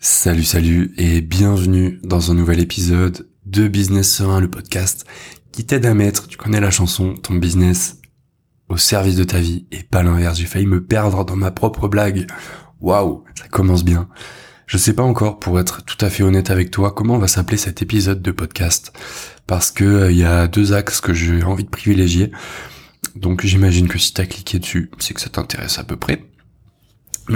Salut, salut et bienvenue dans un nouvel épisode de Business Serein, le podcast qui t'aide à mettre, tu connais la chanson, ton business au service de ta vie et pas l'inverse. J'ai failli me perdre dans ma propre blague. Waouh, ça commence bien. Je sais pas encore, pour être tout à fait honnête avec toi, comment va s'appeler cet épisode de podcast? Parce que euh, il y a deux axes que j'ai envie de privilégier. Donc j'imagine que si t'as cliqué dessus, c'est que ça t'intéresse à peu près.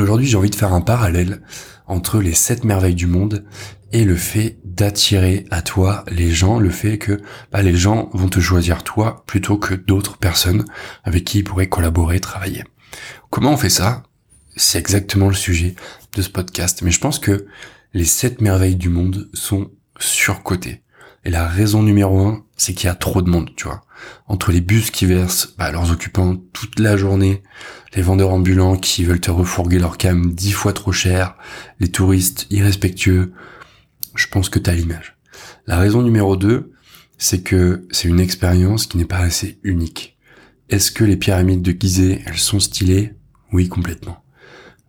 Aujourd'hui, j'ai envie de faire un parallèle entre les sept merveilles du monde et le fait d'attirer à toi les gens, le fait que bah, les gens vont te choisir toi plutôt que d'autres personnes avec qui ils pourraient collaborer, travailler. Comment on fait ça? C'est exactement le sujet de ce podcast. Mais je pense que les sept merveilles du monde sont surcotées. Et la raison numéro un, c'est qu'il y a trop de monde, tu vois. Entre les bus qui versent bah, leurs occupants toute la journée, les vendeurs ambulants qui veulent te refourguer leur cam dix fois trop cher, les touristes irrespectueux, je pense que t'as l'image. La raison numéro 2, c'est que c'est une expérience qui n'est pas assez unique. Est-ce que les pyramides de Gizeh, elles sont stylées? Oui, complètement.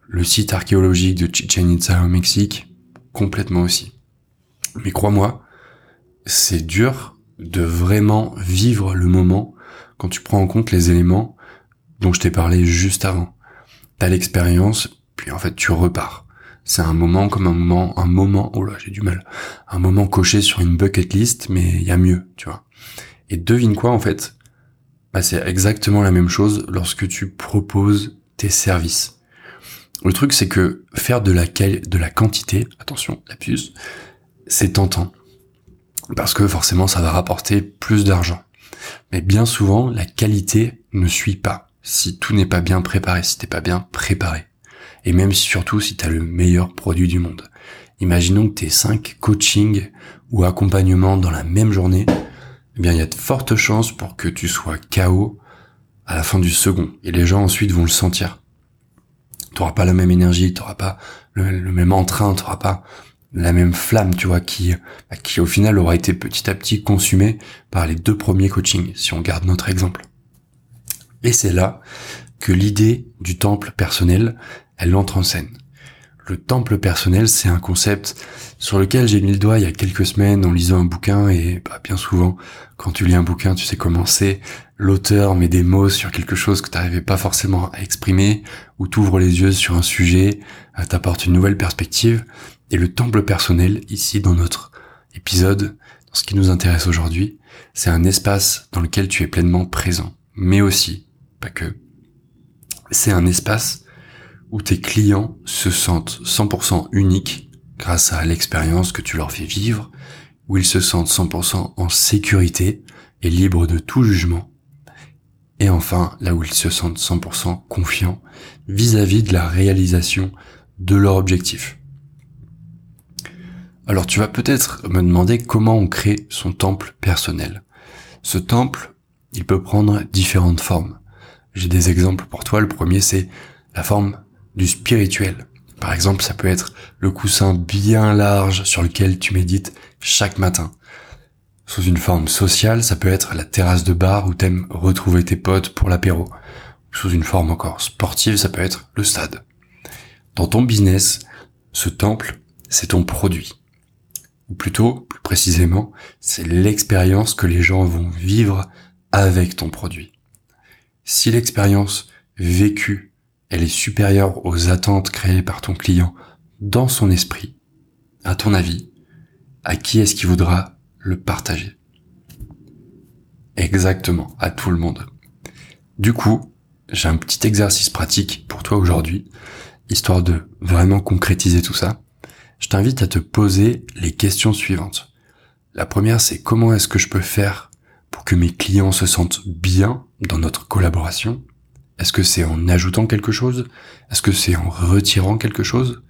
Le site archéologique de Chichen Itza au Mexique, complètement aussi. Mais crois-moi, c'est dur de vraiment vivre le moment quand tu prends en compte les éléments dont je t'ai parlé juste avant. T'as l'expérience, puis en fait tu repars. C'est un moment comme un moment, un moment, oh là j'ai du mal, un moment coché sur une bucket list, mais il y a mieux, tu vois. Et devine quoi en fait? Bah, C'est exactement la même chose lorsque tu proposes tes services. Le truc c'est que faire de la, de la quantité, attention, la puce, c'est tentant. Parce que forcément ça va rapporter plus d'argent. Mais bien souvent, la qualité ne suit pas si tout n'est pas bien préparé, si t'es pas bien préparé. Et même surtout si tu as le meilleur produit du monde. Imaginons que t'es 5 coachings ou accompagnements dans la même journée, eh bien il y a de fortes chances pour que tu sois KO à la fin du second. Et les gens ensuite vont le sentir. T'auras pas la même énergie, t'auras pas le, même entrain, t'auras pas la même flamme, tu vois, qui, qui au final aura été petit à petit consumée par les deux premiers coachings, si on garde notre exemple. Et c'est là que l'idée du temple personnel, elle entre en scène. Le temple personnel, c'est un concept sur lequel j'ai mis le doigt il y a quelques semaines en lisant un bouquin et bah, bien souvent, quand tu lis un bouquin, tu sais comment c'est. L'auteur met des mots sur quelque chose que tu n'arrivais pas forcément à exprimer ou t'ouvre les yeux sur un sujet, euh, t'apporte une nouvelle perspective. Et le temple personnel, ici dans notre épisode, dans ce qui nous intéresse aujourd'hui, c'est un espace dans lequel tu es pleinement présent, mais aussi pas que. C'est un espace où tes clients se sentent 100% uniques grâce à l'expérience que tu leur fais vivre, où ils se sentent 100% en sécurité et libres de tout jugement. Et enfin, là où ils se sentent 100% confiants vis-à-vis de la réalisation de leur objectif. Alors tu vas peut-être me demander comment on crée son temple personnel. Ce temple, il peut prendre différentes formes. J'ai des exemples pour toi. Le premier, c'est la forme du spirituel. Par exemple, ça peut être le coussin bien large sur lequel tu médites chaque matin. Sous une forme sociale, ça peut être la terrasse de bar où t'aimes retrouver tes potes pour l'apéro. Sous une forme encore sportive, ça peut être le stade. Dans ton business, ce temple, c'est ton produit. Ou plutôt, plus précisément, c'est l'expérience que les gens vont vivre avec ton produit. Si l'expérience vécue, elle est supérieure aux attentes créées par ton client dans son esprit, à ton avis, à qui est-ce qu'il voudra le partager? Exactement, à tout le monde. Du coup, j'ai un petit exercice pratique pour toi aujourd'hui, histoire de vraiment concrétiser tout ça. Je t'invite à te poser les questions suivantes. La première, c'est comment est-ce que je peux faire pour que mes clients se sentent bien dans notre collaboration? Est-ce que c'est en ajoutant quelque chose? Est-ce que c'est en retirant quelque chose?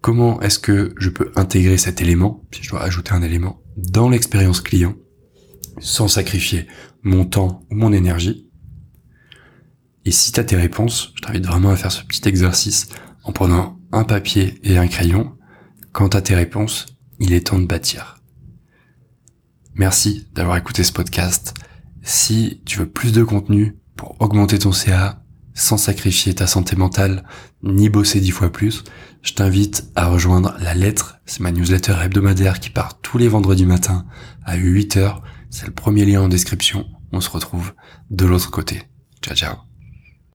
Comment est-ce que je peux intégrer cet élément, si je dois ajouter un élément, dans l'expérience client, sans sacrifier mon temps ou mon énergie? Et si tu as tes réponses, je t'invite vraiment à faire ce petit exercice en prenant un papier et un crayon. Quant à tes réponses, il est temps de bâtir. Merci d'avoir écouté ce podcast. Si tu veux plus de contenu pour augmenter ton CA sans sacrifier ta santé mentale ni bosser dix fois plus, je t'invite à rejoindre la lettre. C'est ma newsletter hebdomadaire qui part tous les vendredis matins à 8h. C'est le premier lien en description. On se retrouve de l'autre côté. Ciao ciao.